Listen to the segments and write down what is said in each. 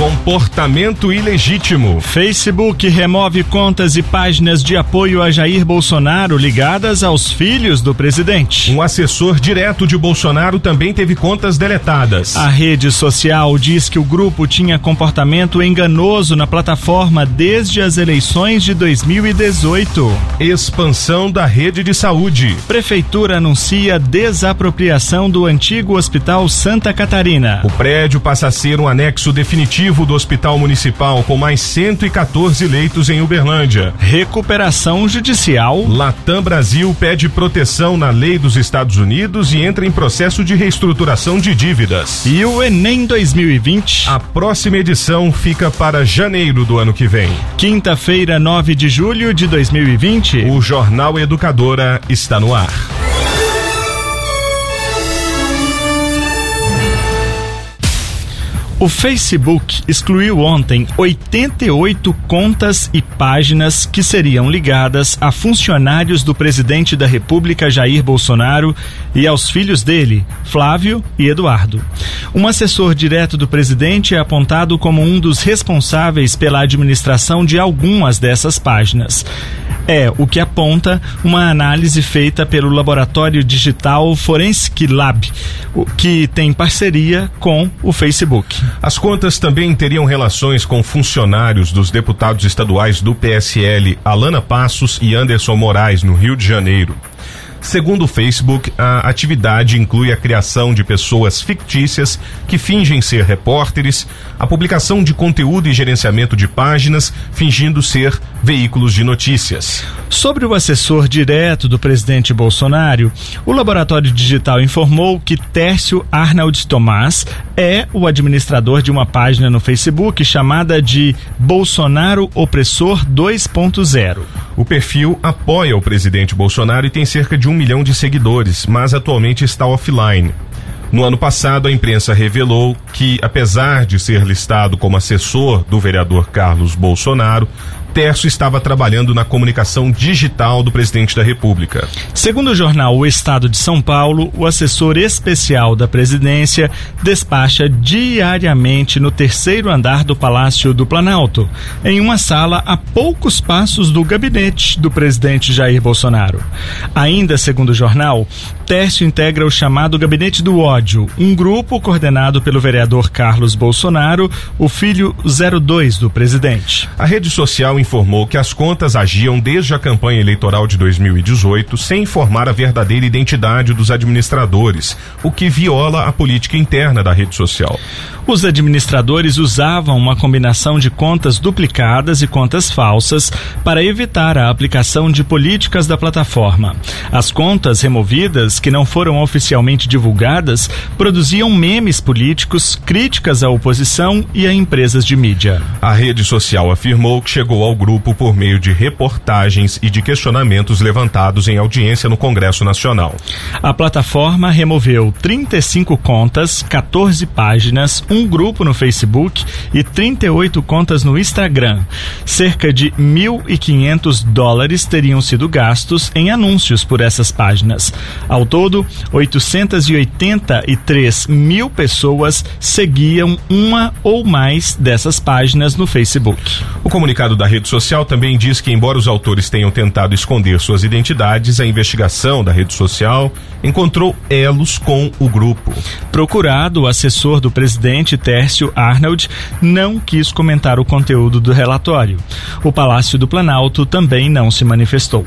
Comportamento ilegítimo. Facebook remove contas e páginas de apoio a Jair Bolsonaro ligadas aos filhos do presidente. Um assessor direto de Bolsonaro também teve contas deletadas. A rede social diz que o grupo tinha comportamento enganoso na plataforma desde as eleições de 2018. Expansão da rede de saúde. Prefeitura anuncia desapropriação do antigo Hospital Santa Catarina. O prédio passa a ser um anexo definitivo do Hospital Municipal com mais 114 leitos em Uberlândia. Recuperação judicial. Latam Brasil pede proteção na lei dos Estados Unidos e entra em processo de reestruturação de dívidas. E o Enem 2020. A próxima edição fica para janeiro do ano que vem. Quinta-feira, 9 de julho de 2020. O Jornal Educadora está no ar. O Facebook excluiu ontem 88 contas e páginas que seriam ligadas a funcionários do presidente da República Jair Bolsonaro e aos filhos dele, Flávio e Eduardo. Um assessor direto do presidente é apontado como um dos responsáveis pela administração de algumas dessas páginas. É o que aponta uma análise feita pelo laboratório digital Forensic Lab, que tem parceria com o Facebook. As contas também teriam relações com funcionários dos deputados estaduais do PSL, Alana Passos e Anderson Moraes, no Rio de Janeiro. Segundo o Facebook, a atividade inclui a criação de pessoas fictícias que fingem ser repórteres, a publicação de conteúdo e gerenciamento de páginas fingindo ser veículos de notícias. Sobre o assessor direto do presidente Bolsonaro, o laboratório digital informou que Tércio Arnold Tomás é o administrador de uma página no Facebook chamada de Bolsonaro Opressor 2.0. O perfil apoia o presidente Bolsonaro e tem cerca de um milhão de seguidores, mas atualmente está offline. No ano passado, a imprensa revelou que, apesar de ser listado como assessor do vereador Carlos Bolsonaro, Tércio estava trabalhando na comunicação digital do presidente da República. Segundo o jornal O Estado de São Paulo, o assessor especial da presidência despacha diariamente no terceiro andar do Palácio do Planalto, em uma sala a poucos passos do gabinete do presidente Jair Bolsonaro. Ainda segundo o jornal, Tércio integra o chamado Gabinete do Ódio, um grupo coordenado pelo vereador Carlos Bolsonaro, o filho 02 do presidente. A rede social informou que as contas agiam desde a campanha eleitoral de 2018 sem informar a verdadeira identidade dos administradores, o que viola a política interna da rede social. Os administradores usavam uma combinação de contas duplicadas e contas falsas para evitar a aplicação de políticas da plataforma. As contas removidas, que não foram oficialmente divulgadas, produziam memes políticos, críticas à oposição e a empresas de mídia. A rede social afirmou que chegou ao grupo por meio de reportagens e de questionamentos levantados em audiência no Congresso Nacional. A plataforma removeu 35 contas, 14 páginas, um grupo no Facebook e 38 contas no Instagram. Cerca de 1.500 dólares teriam sido gastos em anúncios por essas páginas. Ao todo, 883 mil pessoas seguiam uma ou mais dessas páginas no Facebook. O comunicado da rede social também diz que, embora os autores tenham tentado esconder suas identidades, a investigação da rede social encontrou elos com o grupo. Procurado, o assessor do presidente Tércio Arnold não quis comentar o conteúdo do relatório. O Palácio do Planalto também não se manifestou.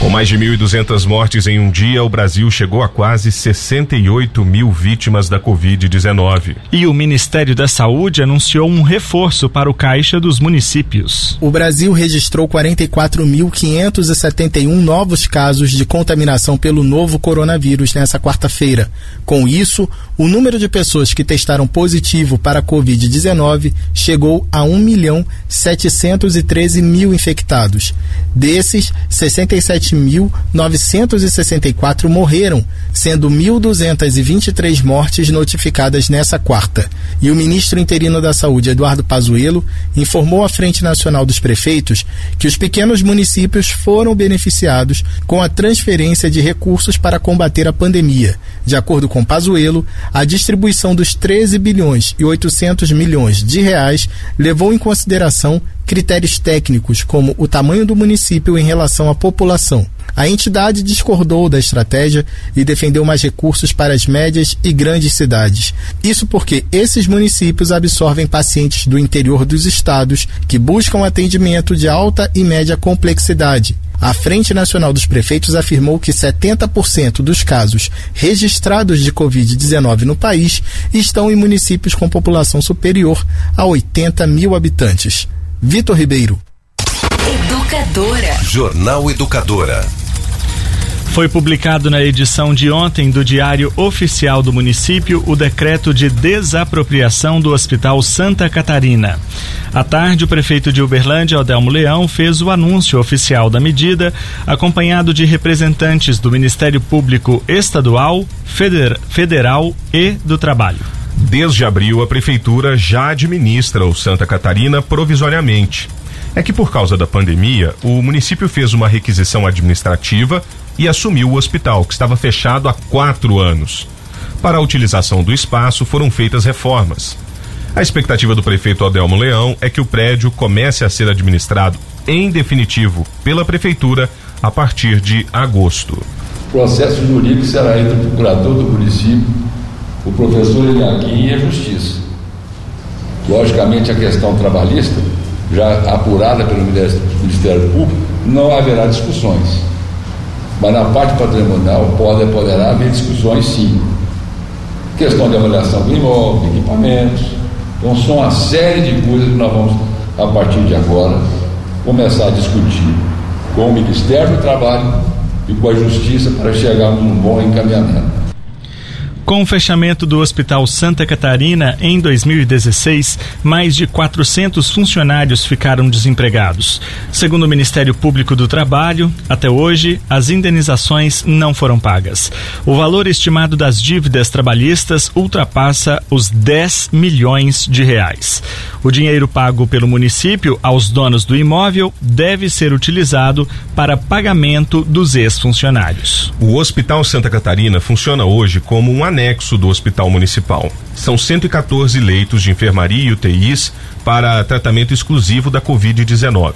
Com mais de 1.200 mortes em um dia, o Brasil chegou a quase 68 mil vítimas da Covid-19. E o Ministério da Saúde anunciou um reforço para o caixa dos municípios. O Brasil registrou 44.571 novos casos de contaminação pelo novo coronavírus nessa quarta-feira. Com isso, o número de pessoas que testaram positivo para a Covid-19 chegou a 1 milhão 713 mil infectados. Desses, 67 20.964 morreram, sendo 1.223 mortes notificadas nessa quarta. E o ministro interino da Saúde, Eduardo Pazuello, informou à Frente Nacional dos Prefeitos que os pequenos municípios foram beneficiados com a transferência de recursos para combater a pandemia. De acordo com Pazuello, a distribuição dos 13 bilhões e 800 milhões de reais levou em consideração critérios técnicos como o tamanho do município em relação à população. A entidade discordou da estratégia e defendeu mais recursos para as médias e grandes cidades. Isso porque esses municípios absorvem pacientes do interior dos estados que buscam atendimento de alta e média complexidade. A Frente Nacional dos Prefeitos afirmou que 70% dos casos registrados de Covid-19 no país estão em municípios com população superior a 80 mil habitantes. Vitor Ribeiro. Educadora. Jornal Educadora. Foi publicado na edição de ontem do Diário Oficial do Município o decreto de desapropriação do Hospital Santa Catarina. À tarde, o prefeito de Uberlândia, Odelmo Leão, fez o anúncio oficial da medida, acompanhado de representantes do Ministério Público Estadual, Federal e do Trabalho. Desde abril, a prefeitura já administra o Santa Catarina provisoriamente. É que por causa da pandemia, o município fez uma requisição administrativa e assumiu o hospital, que estava fechado há quatro anos. Para a utilização do espaço foram feitas reformas. A expectativa do prefeito Adelmo Leão é que o prédio comece a ser administrado em definitivo pela prefeitura a partir de agosto. O processo jurídico será entre o procurador do município, o professor Eliakim e a justiça. Logicamente, a questão trabalhista, já apurada pelo Ministério Público, não haverá discussões. Mas na parte patrimonial pode, poderá haver discussões sim. Questão de avaliação do imóvel, de equipamentos. Então são uma série de coisas que nós vamos, a partir de agora, começar a discutir com o Ministério do Trabalho e com a Justiça para chegarmos num bom encaminhamento. Com o fechamento do Hospital Santa Catarina em 2016, mais de 400 funcionários ficaram desempregados. Segundo o Ministério Público do Trabalho, até hoje, as indenizações não foram pagas. O valor estimado das dívidas trabalhistas ultrapassa os 10 milhões de reais. O dinheiro pago pelo município aos donos do imóvel deve ser utilizado para pagamento dos ex-funcionários. O Hospital Santa Catarina funciona hoje como um anexo do Hospital Municipal. São 114 leitos de enfermaria e UTIs para tratamento exclusivo da Covid-19.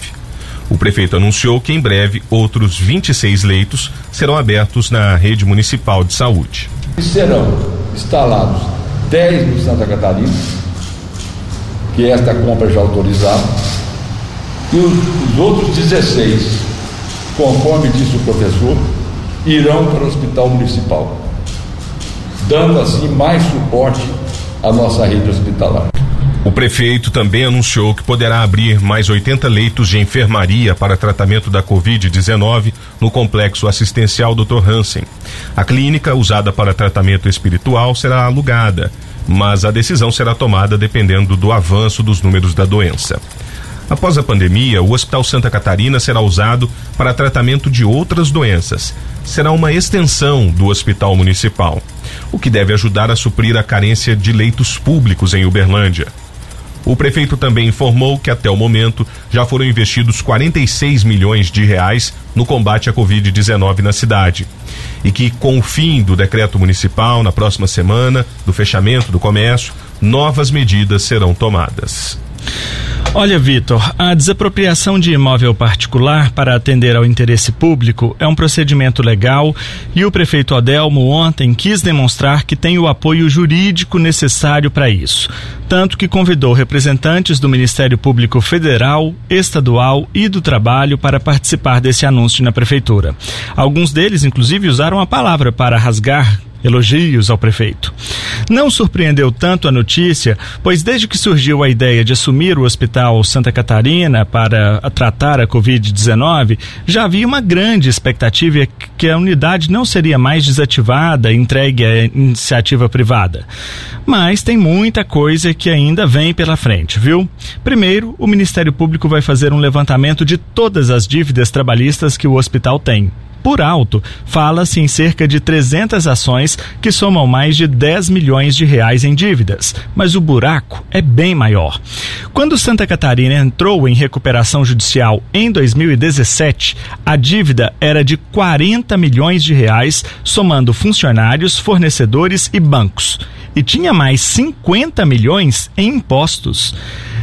O prefeito anunciou que em breve outros 26 leitos serão abertos na rede municipal de saúde. Serão instalados 10 no Santa Catarina, que esta compra já autorizada, e os, os outros 16, conforme disse o professor, irão para o hospital municipal dando assim mais suporte à nossa rede hospitalar. O prefeito também anunciou que poderá abrir mais 80 leitos de enfermaria para tratamento da Covid-19 no complexo assistencial Dr. Hansen. A clínica, usada para tratamento espiritual, será alugada, mas a decisão será tomada dependendo do avanço dos números da doença. Após a pandemia, o Hospital Santa Catarina será usado para tratamento de outras doenças. Será uma extensão do Hospital Municipal o que deve ajudar a suprir a carência de leitos públicos em Uberlândia. O prefeito também informou que até o momento já foram investidos 46 milhões de reais no combate à Covid-19 na cidade. E que, com o fim do decreto municipal na próxima semana, do fechamento do comércio, novas medidas serão tomadas. Olha, Vitor, a desapropriação de imóvel particular para atender ao interesse público é um procedimento legal e o prefeito Adelmo ontem quis demonstrar que tem o apoio jurídico necessário para isso. Tanto que convidou representantes do Ministério Público Federal, Estadual e do Trabalho para participar desse anúncio na prefeitura. Alguns deles, inclusive, usaram a palavra para rasgar elogios ao prefeito. Não surpreendeu tanto a notícia, pois desde que surgiu a ideia de assumir o Hospital Santa Catarina para tratar a Covid-19, já havia uma grande expectativa que a unidade não seria mais desativada, entregue à iniciativa privada. Mas tem muita coisa que ainda vem pela frente, viu? Primeiro, o Ministério Público vai fazer um levantamento de todas as dívidas trabalhistas que o hospital tem. Por alto, fala-se em cerca de 300 ações que somam mais de 10 milhões de reais em dívidas, mas o buraco é bem maior. Quando Santa Catarina entrou em recuperação judicial em 2017, a dívida era de 40 milhões de reais, somando funcionários, fornecedores e bancos. E tinha mais 50 milhões em impostos.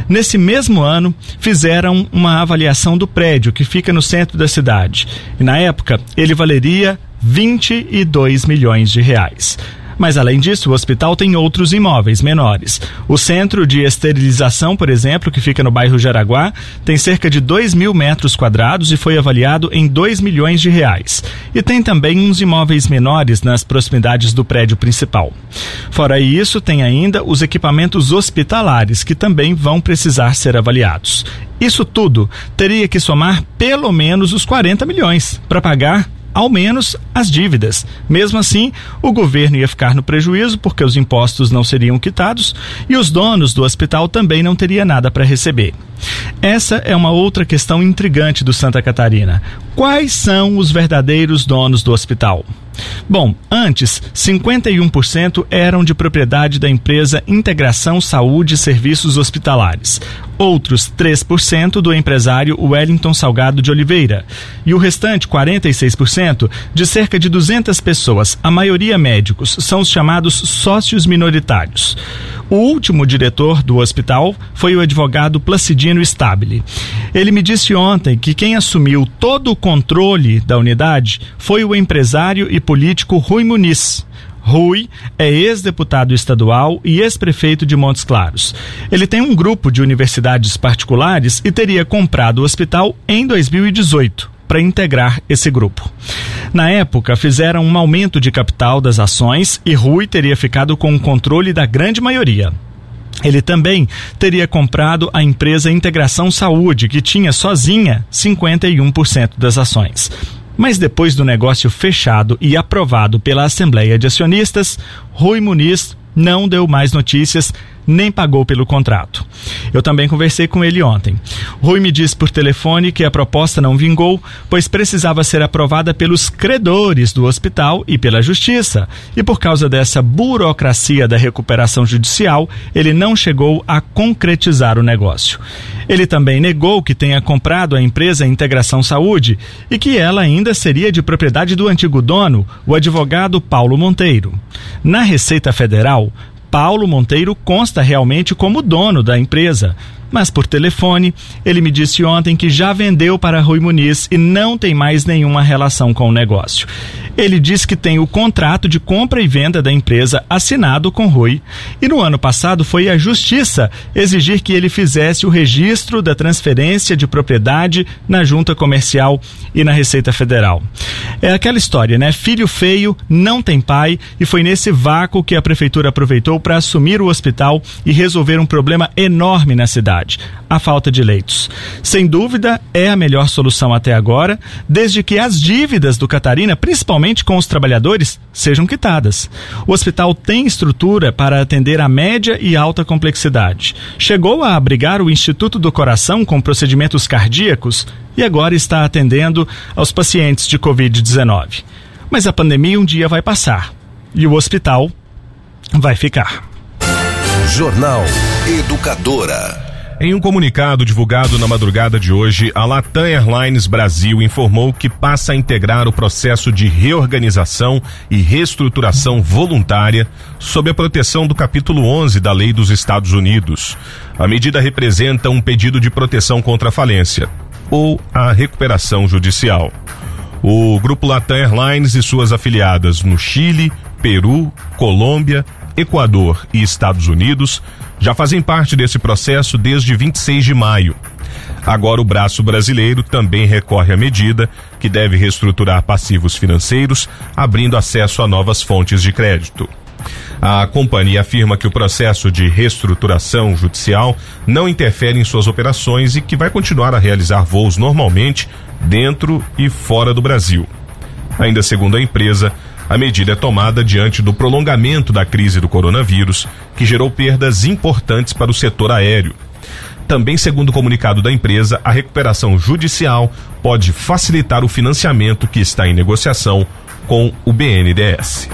Nesse mesmo ano, fizeram uma avaliação do prédio que fica no centro da cidade. E na época, ele valeria 22 milhões de reais. Mas além disso, o hospital tem outros imóveis menores. O centro de esterilização, por exemplo, que fica no bairro Jaraguá, tem cerca de 2 mil metros quadrados e foi avaliado em 2 milhões de reais. E tem também uns imóveis menores nas proximidades do prédio principal. Fora isso, tem ainda os equipamentos hospitalares, que também vão precisar ser avaliados. Isso tudo teria que somar pelo menos os 40 milhões para pagar ao menos as dívidas. Mesmo assim, o governo ia ficar no prejuízo porque os impostos não seriam quitados e os donos do hospital também não teriam nada para receber. Essa é uma outra questão intrigante do Santa Catarina. Quais são os verdadeiros donos do hospital? Bom, antes, 51% eram de propriedade da empresa Integração Saúde e Serviços Hospitalares. Outros 3% do empresário Wellington Salgado de Oliveira. E o restante, 46%, de cerca de 200 pessoas, a maioria médicos, são os chamados sócios minoritários. O último diretor do hospital foi o advogado Placidino Stabile. Ele me disse ontem que quem assumiu todo o controle da unidade foi o empresário e político Rui Muniz. Rui é ex-deputado estadual e ex-prefeito de Montes Claros. Ele tem um grupo de universidades particulares e teria comprado o hospital em 2018 para integrar esse grupo. Na época, fizeram um aumento de capital das ações e Rui teria ficado com o controle da grande maioria. Ele também teria comprado a empresa Integração Saúde, que tinha sozinha 51% das ações. Mas depois do negócio fechado e aprovado pela Assembleia de Acionistas, Rui Muniz não deu mais notícias nem pagou pelo contrato. Eu também conversei com ele ontem. Rui me disse por telefone que a proposta não vingou, pois precisava ser aprovada pelos credores do hospital e pela justiça. E por causa dessa burocracia da recuperação judicial, ele não chegou a concretizar o negócio. Ele também negou que tenha comprado a empresa Integração Saúde e que ela ainda seria de propriedade do antigo dono, o advogado Paulo Monteiro. Na Receita Federal, Paulo Monteiro consta realmente como dono da empresa, mas por telefone, ele me disse ontem que já vendeu para Rui Muniz e não tem mais nenhuma relação com o negócio. Ele diz que tem o contrato de compra e venda da empresa assinado com Rui e no ano passado foi à justiça exigir que ele fizesse o registro da transferência de propriedade na junta comercial e na Receita Federal. É aquela história, né? Filho feio não tem pai e foi nesse vácuo que a prefeitura aproveitou para assumir o hospital e resolver um problema enorme na cidade cidade, a falta de leitos. Sem dúvida, é a melhor solução até agora, desde que as dívidas do Catarina, principalmente com os trabalhadores, sejam quitadas. O hospital tem estrutura para atender a média e alta complexidade. Chegou a abrigar o Instituto do Coração com procedimentos cardíacos e agora está atendendo aos pacientes de Covid-19. Mas a pandemia um dia vai passar e o hospital vai ficar. Jornal Educadora. Em um comunicado divulgado na madrugada de hoje, a Latam Airlines Brasil informou que passa a integrar o processo de reorganização e reestruturação voluntária sob a proteção do capítulo 11 da Lei dos Estados Unidos. A medida representa um pedido de proteção contra a falência ou a recuperação judicial. O grupo Latam Airlines e suas afiliadas no Chile, Peru, Colômbia, Equador e Estados Unidos já fazem parte desse processo desde 26 de maio. Agora, o braço brasileiro também recorre à medida, que deve reestruturar passivos financeiros, abrindo acesso a novas fontes de crédito. A companhia afirma que o processo de reestruturação judicial não interfere em suas operações e que vai continuar a realizar voos normalmente dentro e fora do Brasil. Ainda segundo a empresa, a medida é tomada diante do prolongamento da crise do coronavírus, que gerou perdas importantes para o setor aéreo. também segundo o comunicado da empresa, a recuperação judicial pode facilitar o financiamento que está em negociação com o BNDES.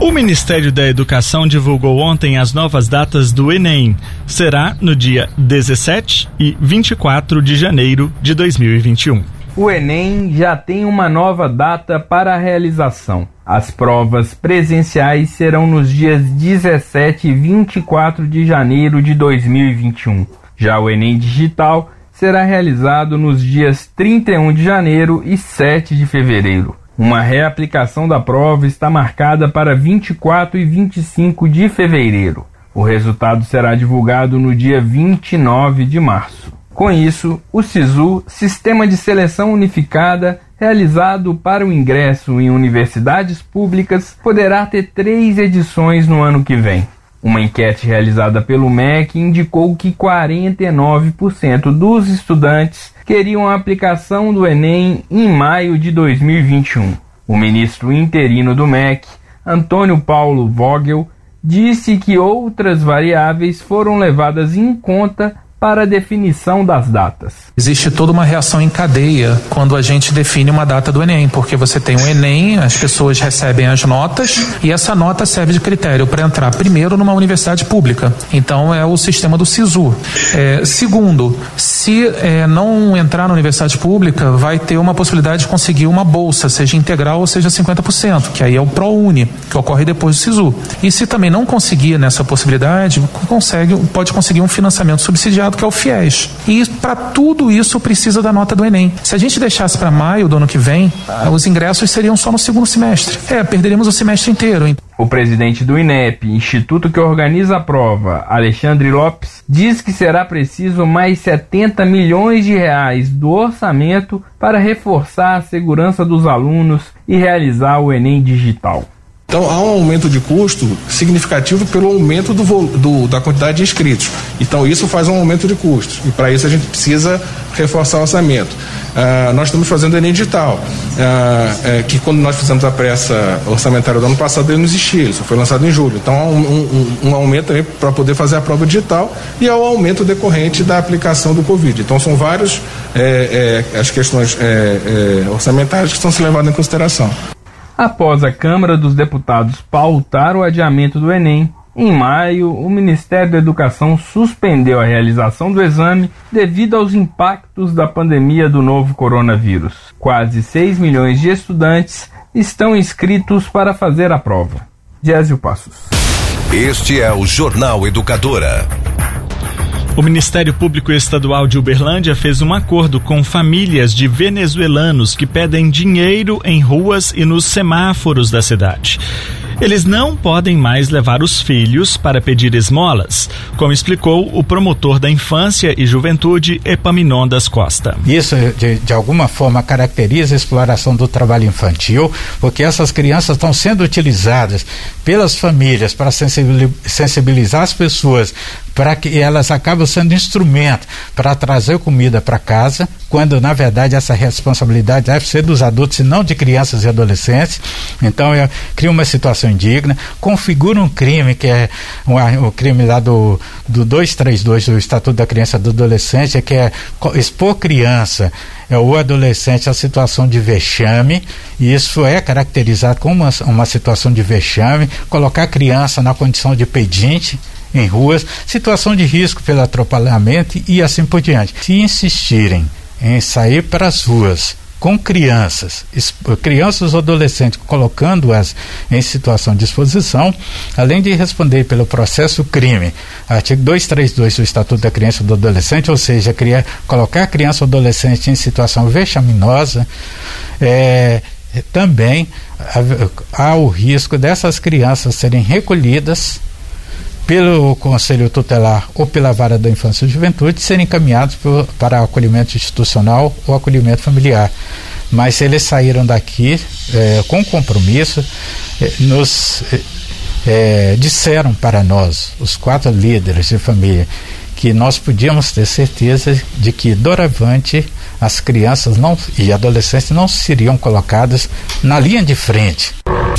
O Ministério da Educação divulgou ontem as novas datas do Enem. Será no dia 17 e 24 de janeiro de 2021. O Enem já tem uma nova data para a realização. As provas presenciais serão nos dias 17 e 24 de janeiro de 2021. Já o Enem Digital será realizado nos dias 31 de janeiro e 7 de fevereiro. Uma reaplicação da prova está marcada para 24 e 25 de fevereiro. O resultado será divulgado no dia 29 de março. Com isso, o SISU, Sistema de Seleção Unificada, realizado para o ingresso em universidades públicas, poderá ter três edições no ano que vem. Uma enquete realizada pelo MEC indicou que 49% dos estudantes queriam a aplicação do Enem em maio de 2021. O ministro interino do MEC, Antônio Paulo Vogel, disse que outras variáveis foram levadas em conta para a definição das datas. Existe toda uma reação em cadeia quando a gente define uma data do Enem, porque você tem o Enem, as pessoas recebem as notas e essa nota serve de critério para entrar primeiro numa universidade pública. Então é o sistema do SISU. É, segundo, se é, não entrar na universidade pública, vai ter uma possibilidade de conseguir uma bolsa, seja integral ou seja 50%, que aí é o ProUni, que ocorre depois do SISU. E se também não conseguir nessa possibilidade, consegue, pode conseguir um financiamento subsidiado que é o FIES. E para tudo isso precisa da nota do Enem. Se a gente deixasse para maio do ano que vem, os ingressos seriam só no segundo semestre. É, perderíamos o semestre inteiro. O presidente do INEP, instituto que organiza a prova, Alexandre Lopes, diz que será preciso mais 70 milhões de reais do orçamento para reforçar a segurança dos alunos e realizar o Enem digital. Então há um aumento de custo significativo pelo aumento do, do, da quantidade de inscritos. Então isso faz um aumento de custos. E para isso a gente precisa reforçar o orçamento. Uh, nós estamos fazendo o Enem Digital, uh, é, que quando nós fizemos a pressa orçamentária do ano passado ele não existia, isso foi lançado em julho. Então há um, um, um aumento para poder fazer a prova digital e há o aumento decorrente da aplicação do Covid. Então são várias é, é, as questões é, é, orçamentárias que estão se levadas em consideração. Após a Câmara dos Deputados pautar o adiamento do Enem, em maio, o Ministério da Educação suspendeu a realização do exame devido aos impactos da pandemia do novo coronavírus. Quase 6 milhões de estudantes estão inscritos para fazer a prova. Gésio Passos. Este é o Jornal Educadora. O Ministério Público Estadual de Uberlândia fez um acordo com famílias de venezuelanos que pedem dinheiro em ruas e nos semáforos da cidade. Eles não podem mais levar os filhos para pedir esmolas, como explicou o promotor da infância e juventude, Epaminondas Costa. Isso, de, de alguma forma, caracteriza a exploração do trabalho infantil, porque essas crianças estão sendo utilizadas pelas famílias para sensibilizar as pessoas para que elas acabam sendo instrumento para trazer comida para casa, quando na verdade essa responsabilidade deve ser dos adultos e não de crianças e adolescentes. Então cria uma situação indigna, configura um crime que é um, o crime lá do, do 232 do Estatuto da Criança e do Adolescente, que é expor criança é, ou adolescente a situação de vexame, e isso é caracterizado como uma, uma situação de vexame, colocar a criança na condição de pedinte em ruas, situação de risco pelo atropelamento e assim por diante. Se insistirem em sair para as ruas com crianças, crianças ou adolescentes, colocando-as em situação de exposição, além de responder pelo processo crime, artigo 232 do Estatuto da Criança e do Adolescente, ou seja, criar, colocar a criança ou adolescente em situação vexaminosa, é, também há, há o risco dessas crianças serem recolhidas pelo Conselho Tutelar ou pela Vara da Infância e Juventude serem encaminhados por, para acolhimento institucional ou acolhimento familiar. Mas eles saíram daqui é, com compromisso, é, nos é, disseram para nós, os quatro líderes de família, que nós podíamos ter certeza de que doravante as crianças não, e adolescentes não seriam colocadas na linha de frente.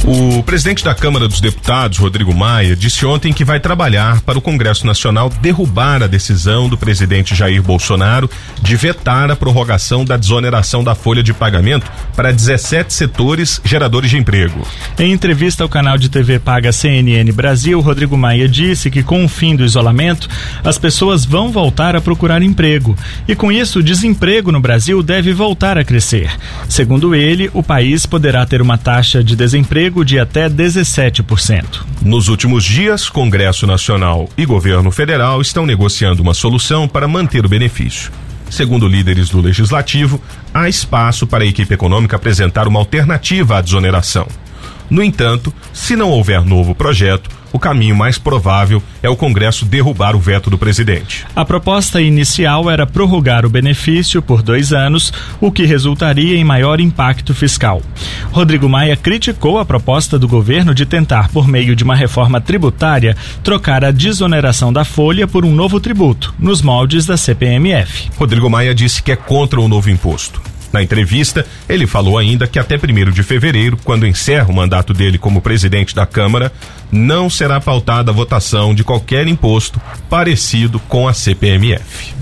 O presidente da Câmara dos Deputados, Rodrigo Maia, disse ontem que vai trabalhar para o Congresso Nacional derrubar a decisão do presidente Jair Bolsonaro de vetar a prorrogação da desoneração da folha de pagamento para 17 setores geradores de emprego. Em entrevista ao canal de TV paga CNN Brasil, Rodrigo Maia disse que com o fim do isolamento, as pessoas vão voltar a procurar emprego e com isso o desemprego no Brasil deve voltar a crescer. Segundo ele, o país poderá ter uma taxa de desemprego de até 17%. Nos últimos dias, Congresso Nacional e Governo Federal estão negociando uma solução para manter o benefício. Segundo líderes do Legislativo, há espaço para a equipe econômica apresentar uma alternativa à desoneração. No entanto, se não houver novo projeto, o caminho mais provável é o Congresso derrubar o veto do presidente. A proposta inicial era prorrogar o benefício por dois anos, o que resultaria em maior impacto fiscal. Rodrigo Maia criticou a proposta do governo de tentar, por meio de uma reforma tributária, trocar a desoneração da folha por um novo tributo, nos moldes da CPMF. Rodrigo Maia disse que é contra o novo imposto. Na entrevista, ele falou ainda que até 1 de fevereiro, quando encerra o mandato dele como presidente da Câmara, não será pautada a votação de qualquer imposto parecido com a CPMF.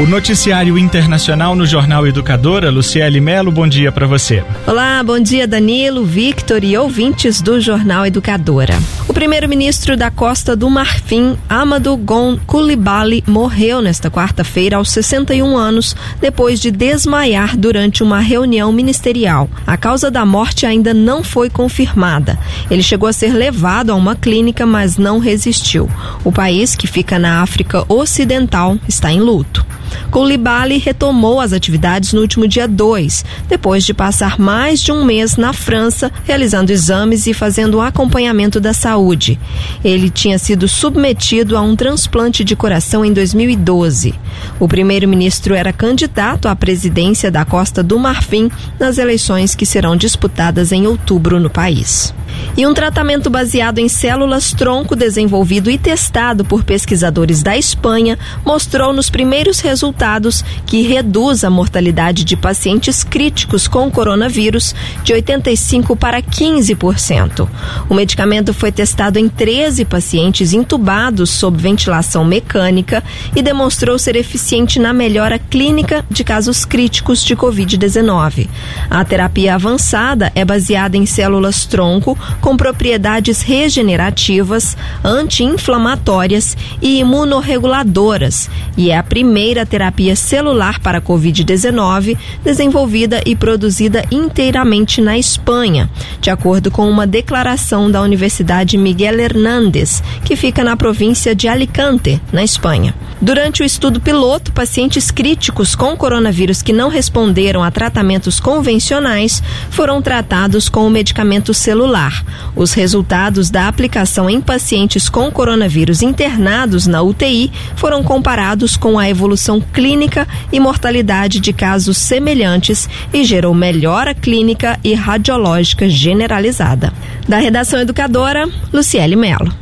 O noticiário internacional no Jornal Educadora, Luciele Melo, bom dia para você. Olá, bom dia Danilo, Victor e ouvintes do Jornal Educadora. O primeiro-ministro da Costa do Marfim, Amadou Gon Coulibaly, morreu nesta quarta-feira aos 61 anos, depois de desmaiar durante uma reunião ministerial. A causa da morte ainda não foi confirmada. Ele chegou a ser levado a uma clínica, mas não resistiu. O país, que fica na África Ocidental, está em luto. Coulibaly retomou as atividades no último dia 2, depois de passar mais de um mês na França, realizando exames e fazendo acompanhamento da saúde. Ele tinha sido submetido a um transplante de coração em 2012. O primeiro-ministro era candidato à presidência da Costa do Marfim nas eleições que serão disputadas em outubro no país. E um tratamento baseado em células tronco desenvolvido e testado por pesquisadores da Espanha mostrou nos primeiros resultados que reduz a mortalidade de pacientes críticos com coronavírus de 85 para 15%. O medicamento foi testado em 13 pacientes intubados sob ventilação mecânica e demonstrou ser eficiente na melhora clínica de casos críticos de Covid-19. A terapia avançada é baseada em células tronco com propriedades regenerativas, anti-inflamatórias e imunorreguladoras e é a primeira terapia celular para Covid-19 desenvolvida e produzida inteiramente na Espanha, de acordo com uma declaração da Universidade Miguel Hernández, que fica na província de Alicante, na Espanha. Durante o estudo piloto, pacientes críticos com coronavírus que não responderam a tratamentos convencionais foram tratados com o medicamento celular. Os resultados da aplicação em pacientes com coronavírus internados na UTI foram comparados com a evolução clínica e mortalidade de casos semelhantes e gerou melhora clínica e radiológica generalizada. Da redação educadora, Luciele Melo.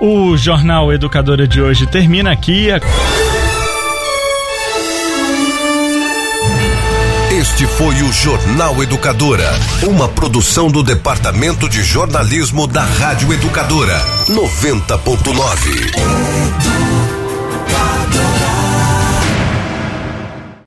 O Jornal Educadora de hoje termina aqui. Este foi o Jornal Educadora, uma produção do Departamento de Jornalismo da Rádio Educadora, 90.9.